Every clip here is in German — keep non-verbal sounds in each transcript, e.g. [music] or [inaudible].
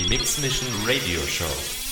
Die Mix Mission Radio Show.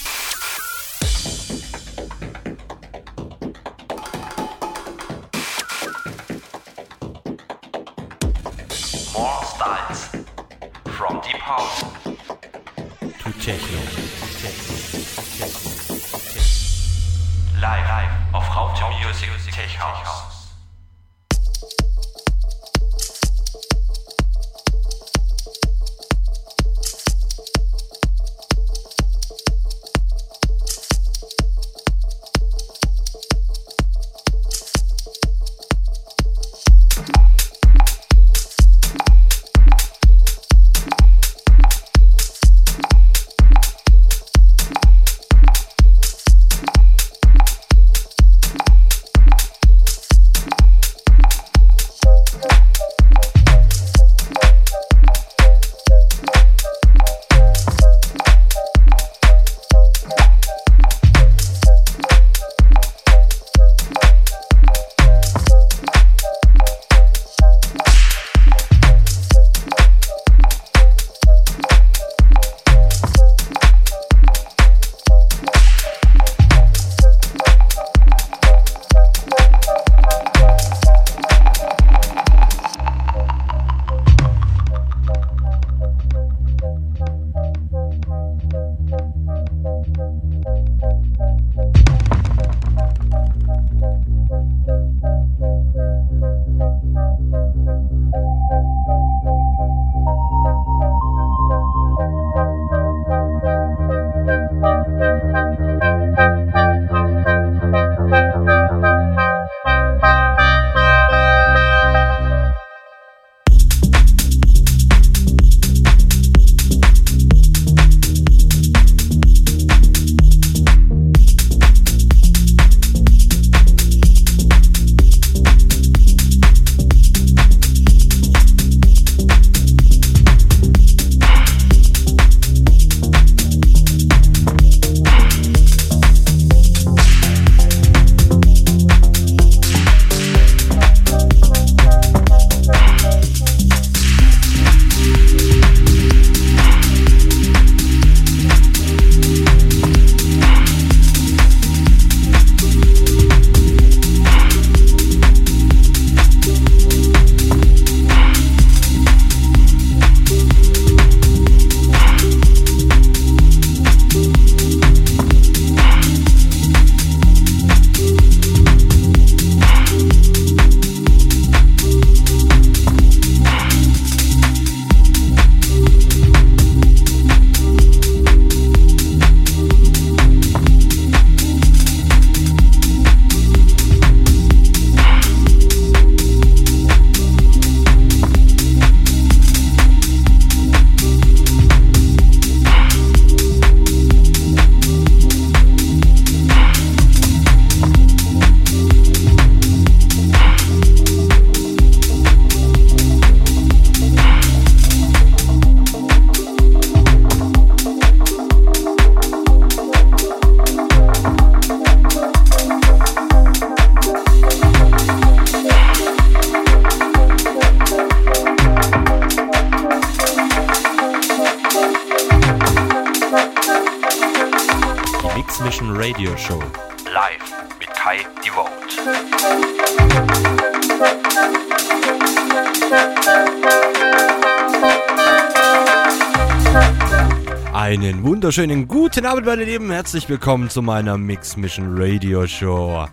Einen wunderschönen guten Abend, meine Lieben. Herzlich willkommen zu meiner Mix Mission Radio Show.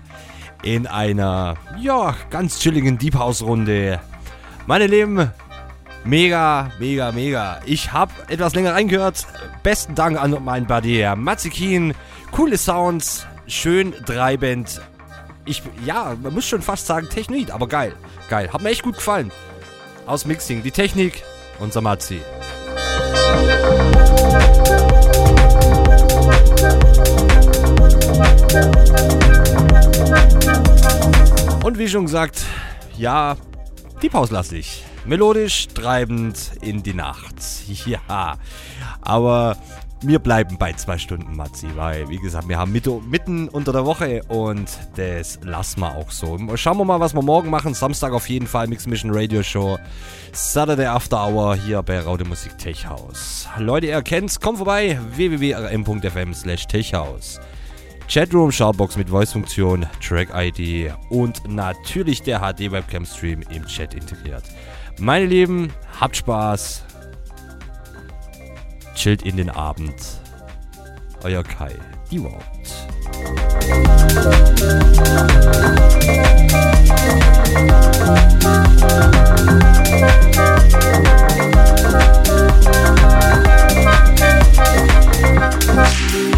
In einer, ja, ganz chilligen Deep House Runde. Meine Lieben, mega, mega, mega. Ich habe etwas länger reingehört. Besten Dank an meinen Buddy, Matzikin. Coole Sounds, schön treibend. Ich, ja, man muss schon fast sagen Technik, aber geil. Geil, hat mir echt gut gefallen. Aus Mixing, die Technik, unser Matzi. Und wie schon gesagt, ja, die pauslastig. Melodisch, treibend in die Nacht. [laughs] Ja, aber wir bleiben bei zwei Stunden Matzi, weil, wie gesagt, wir haben mitten unter der Woche und das lassen wir auch so. Schauen wir mal, was wir morgen machen. Samstag auf jeden Fall Mix Mission Radio Show. Saturday After Hour hier bei Raude Musik Tech House. Leute, ihr kennt's, kommt vorbei. www.rm.fm slash techhouse. Chatroom, Shoutbox mit Voice-Funktion, Track-ID und natürlich der HD-Webcam-Stream im Chat integriert. Meine Lieben, habt Spaß, chillt in den Abend. Euer Kai, die Wout. Thank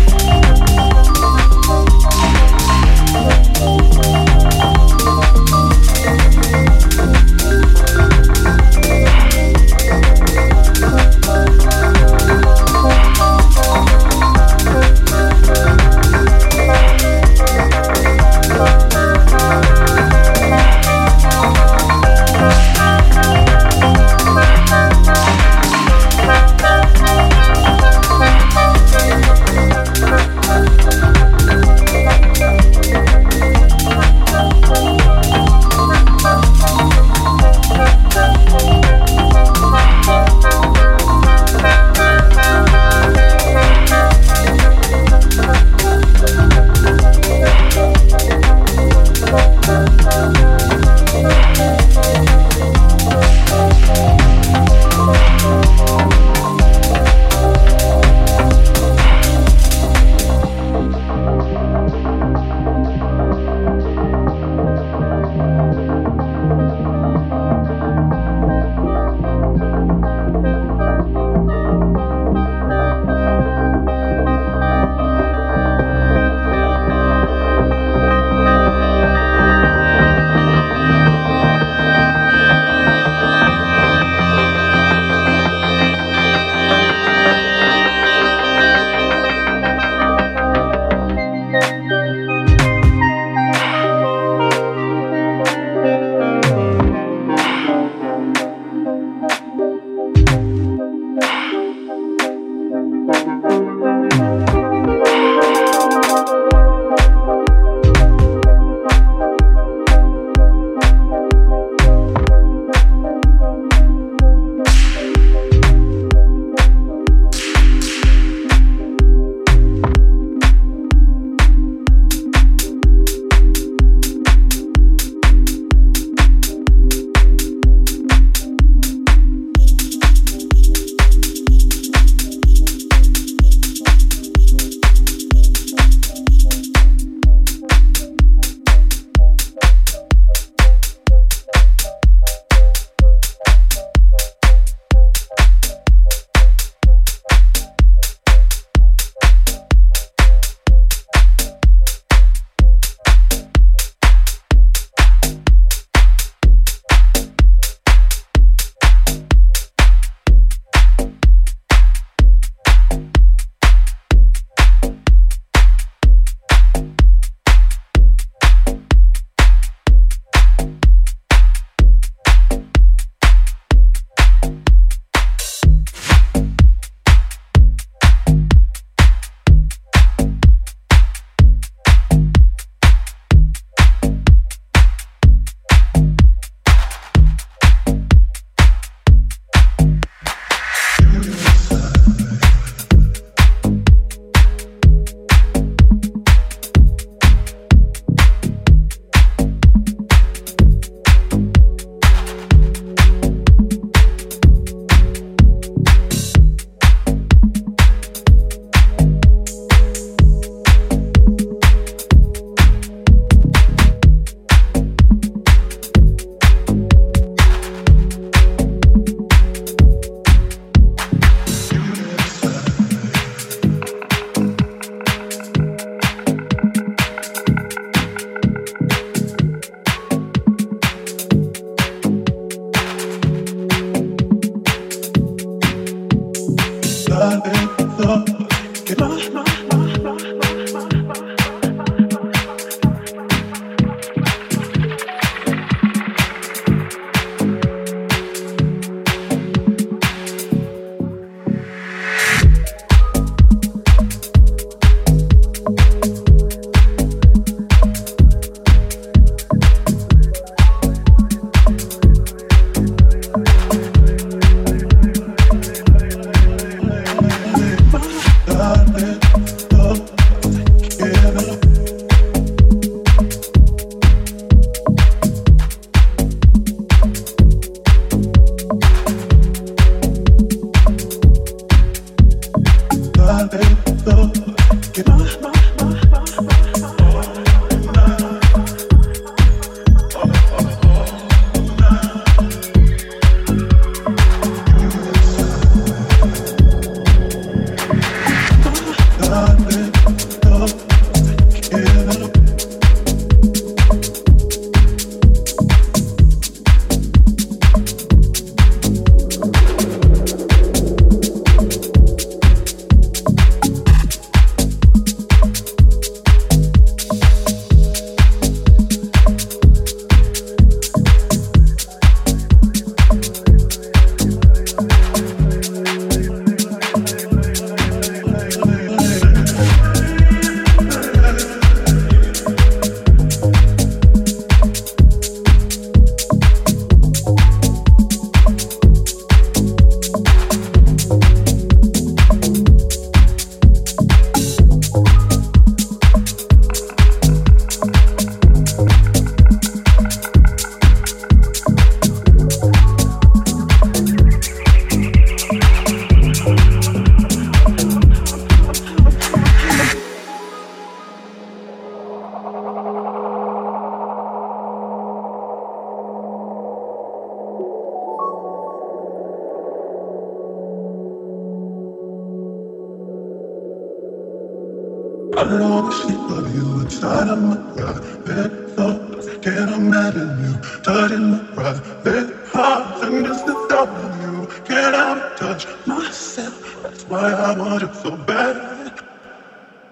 I don't sleep of you inside of my private thoughts. Can't imagine you touching my private heart. And just the thought of you can't out touch myself. That's why I want you so bad.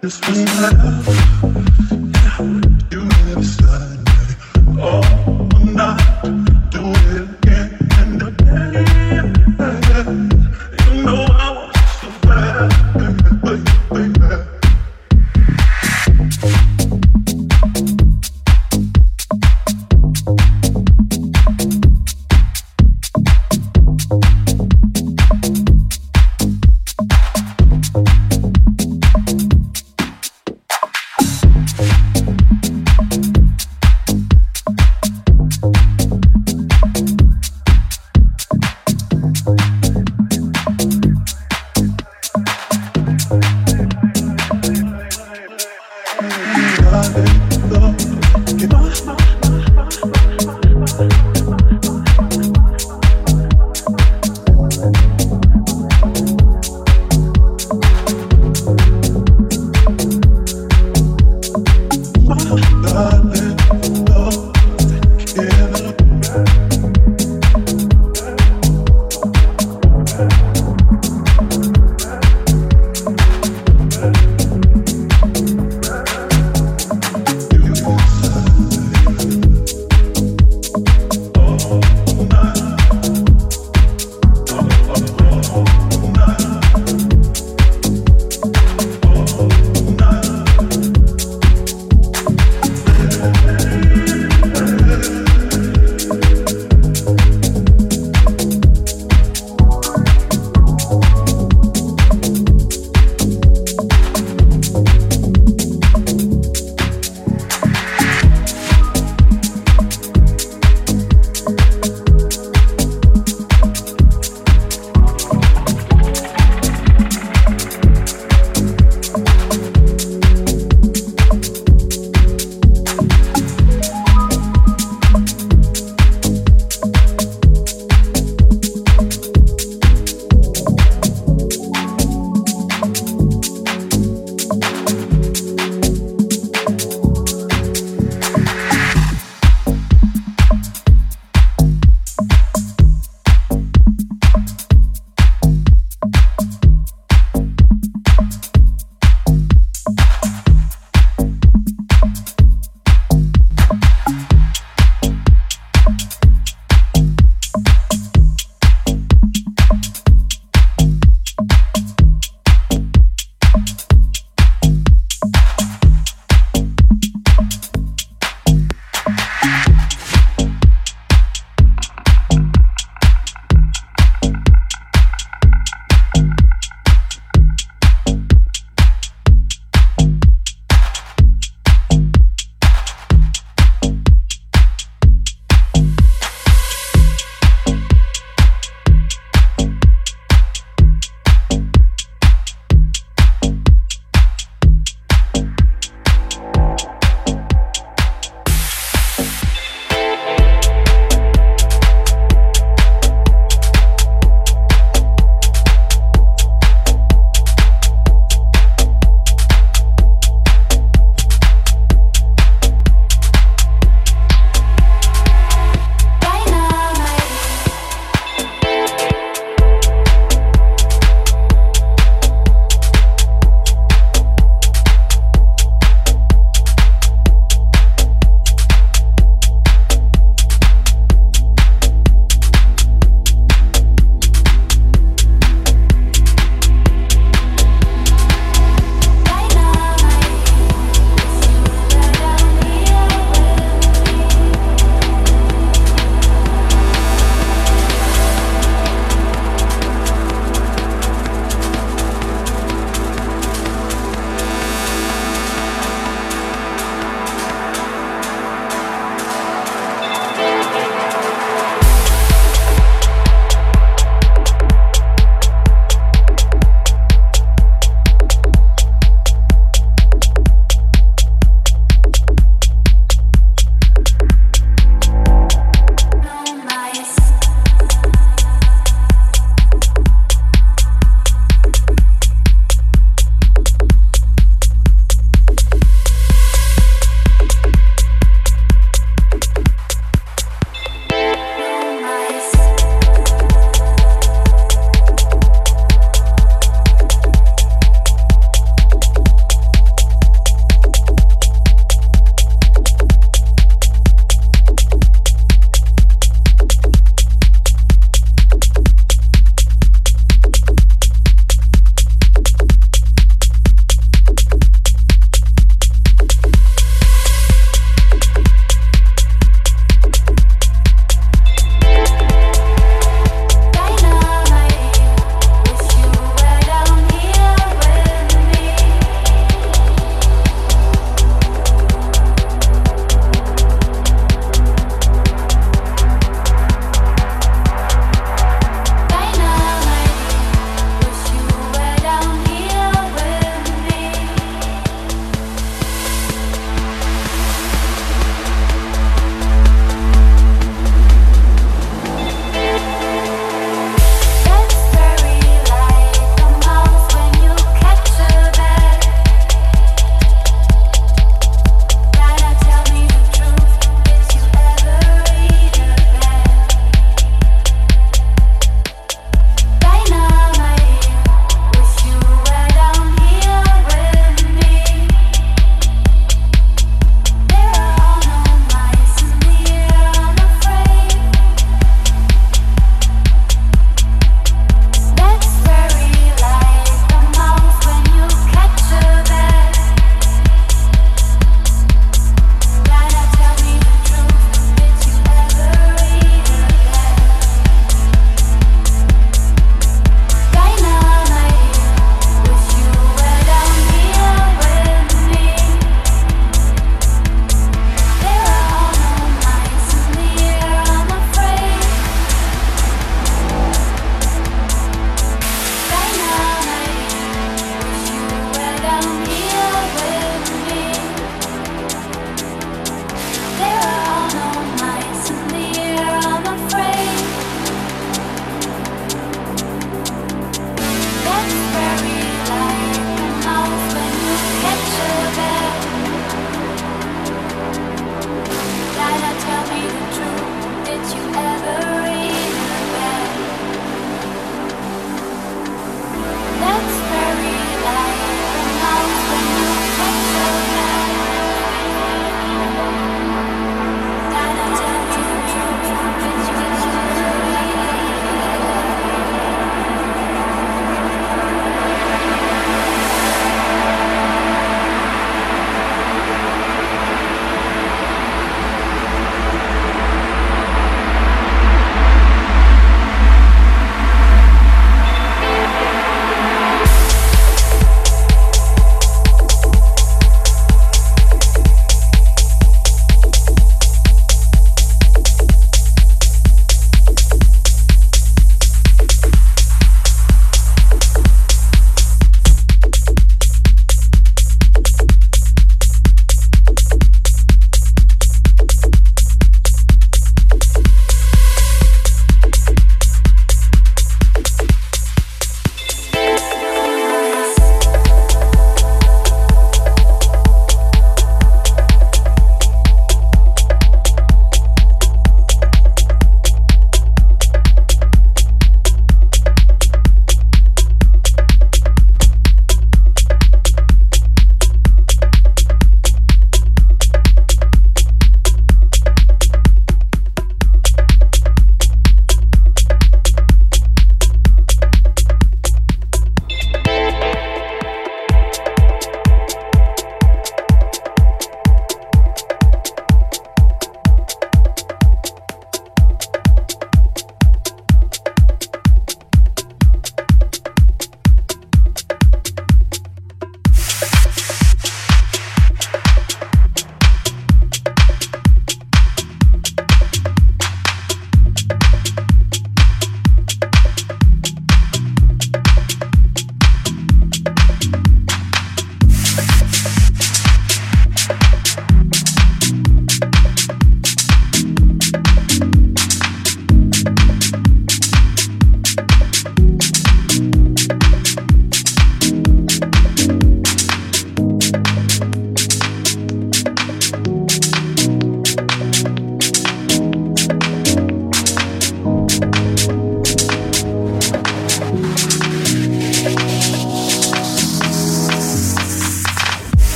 This was my love.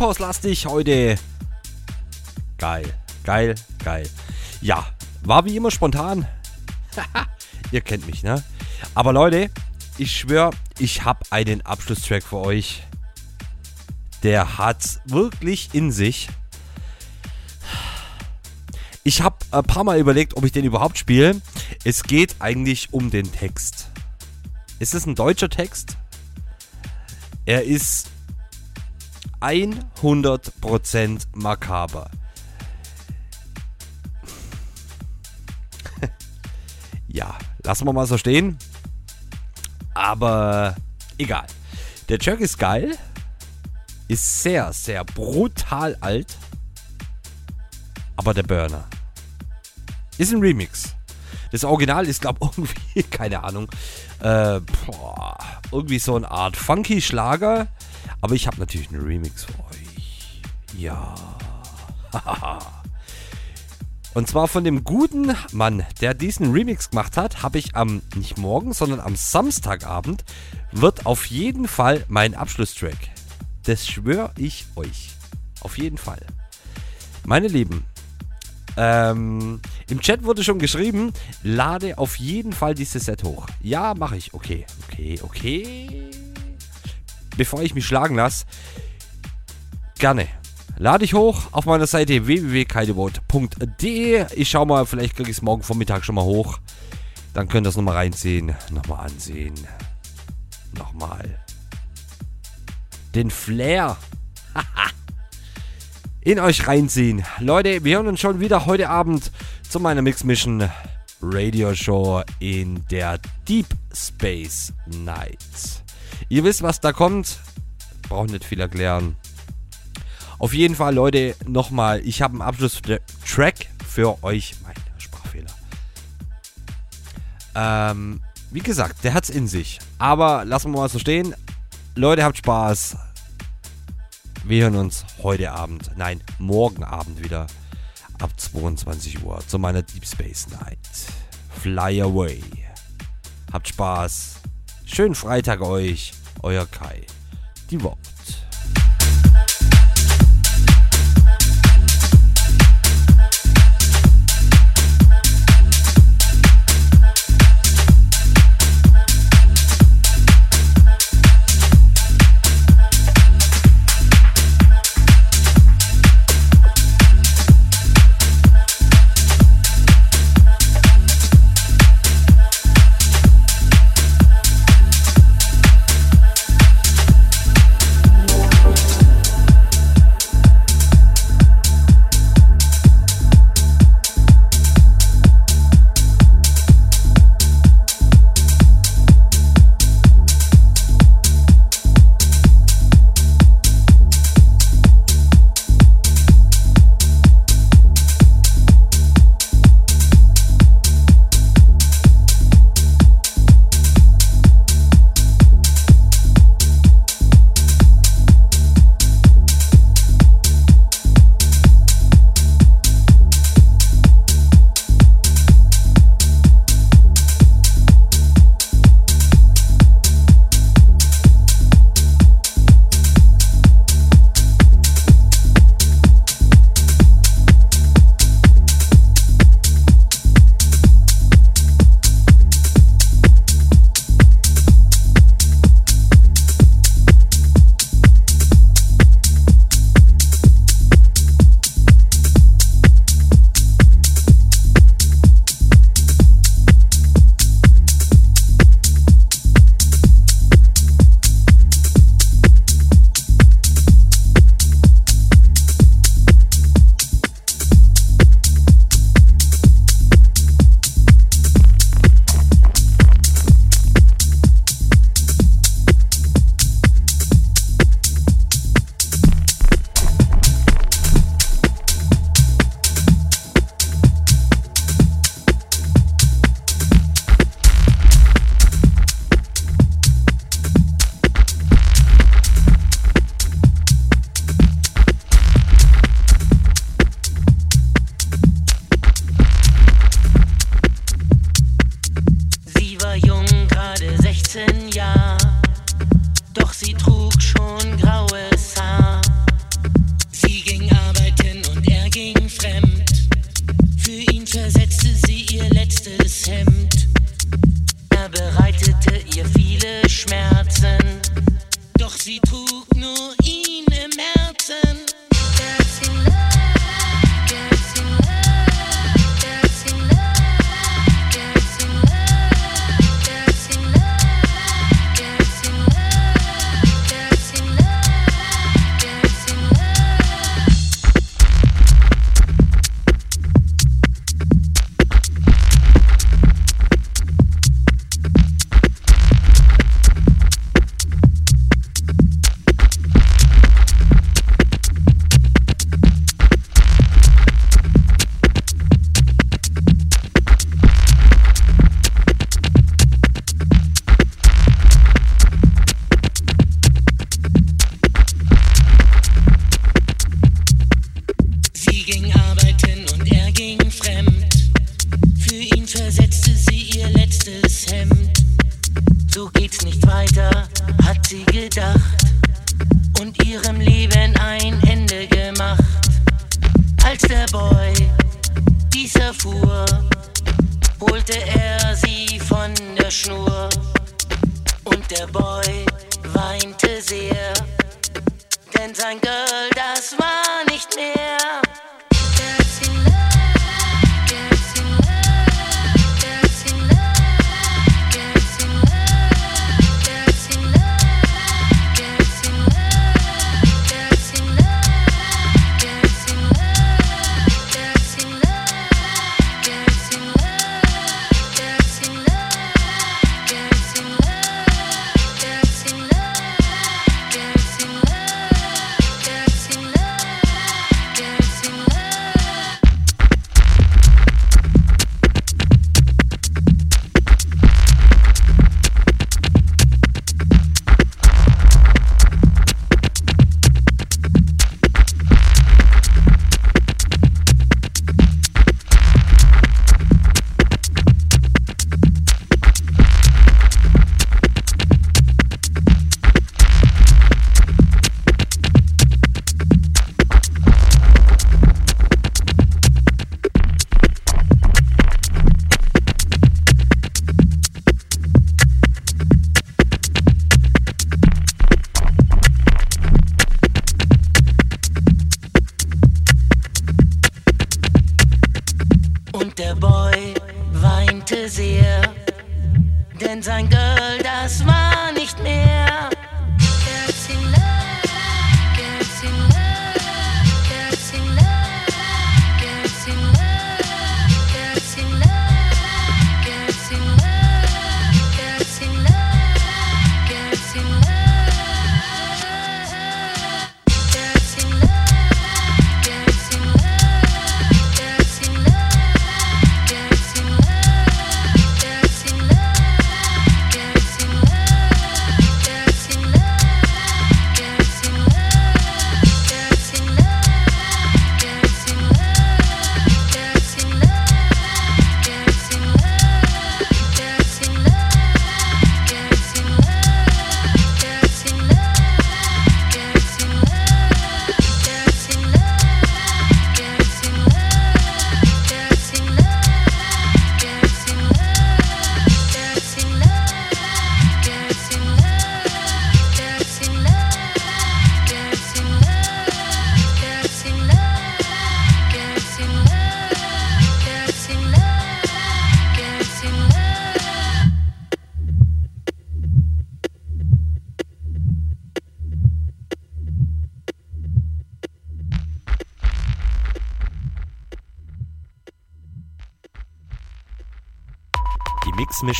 Sehr Deep House lastig heute. Geil, geil, geil. Ja, war wie immer spontan. Ihr kennt mich, ne? Aber Leute, ich schwöre, ich habe einen Abschlusstrack für euch. Der hat's wirklich in sich. Ich habe ein paar Mal überlegt, ob ich den überhaupt spiele. Es geht eigentlich um den Text. Ist es ein deutscher Text? Er ist 100% makaber. [laughs] ja, lassen wir mal so stehen. Aber egal. Der Track ist geil. Ist sehr, sehr brutal alt. Aber der Burner ist ein Remix. Das Original ist, glaube ich, [laughs] irgendwie, keine Ahnung, äh, boah, irgendwie so eine Art funky Schlager. Aber ich habe natürlich einen Remix für euch. Ja. [laughs] Und zwar von dem guten Mann, der diesen Remix gemacht hat, habe ich am, nicht morgen, sondern am Samstagabend, wird auf jeden Fall mein Abschlusstrack. Das schwöre ich euch. Auf jeden Fall. Meine Lieben, ähm, im Chat wurde schon geschrieben, lade auf jeden Fall dieses Set hoch. Ja, mache ich. Okay, okay, okay. Bevor ich mich schlagen lasse, gerne. Lade ich hoch auf meiner Seite www.kaideboat.de. Ich schau mal, vielleicht kriege ich es morgen Vormittag schon mal hoch. Dann könnt ihr das nochmal reinziehen, nochmal ansehen. Nochmal. Den Flair. [laughs] in euch reinziehen. Leute, wir hören uns schon wieder heute Abend zu meiner Mix Mission Radio Show in der Deep Space Night. Ihr wisst, was da kommt. Braucht nicht viel erklären. Auf jeden Fall, Leute, nochmal, ich habe einen Abschlusstrack für euch. Mein Sprachfehler. Ähm, wie gesagt, der hat's in sich. Aber lassen wir mal so stehen. Leute, habt Spaß. Wir hören uns heute Abend, nein, morgen Abend wieder ab 22 Uhr zu meiner Deep Space Night. Fly away. Habt Spaß. Schönen Freitag euch. Euer Kai. Die Wort.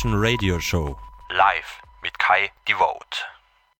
Radio show.